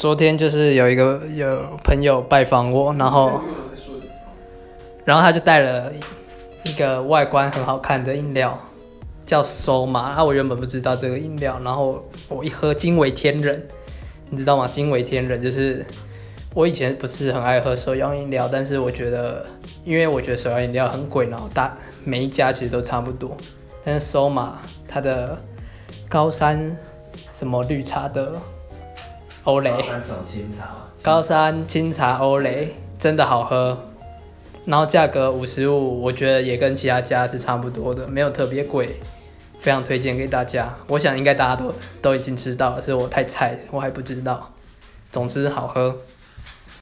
昨天就是有一个有朋友拜访我，然后然后他就带了一个外观很好看的饮料，叫 Soma。啊，我原本不知道这个饮料，然后我一喝惊为天人，你知道吗？惊为天人就是我以前不是很爱喝手摇饮料，但是我觉得，因为我觉得手摇饮料很贵，然后大每一家其实都差不多，但是 Soma 它的高山什么绿茶的欧蕾。高山什么清茶嘛？高山清茶欧蕾真的好喝，然后价格五十五，我觉得也跟其他家是差不多的，没有特别贵，非常推荐给大家。我想应该大家都都已经知道了，是我太菜，我还不知道。总之好喝。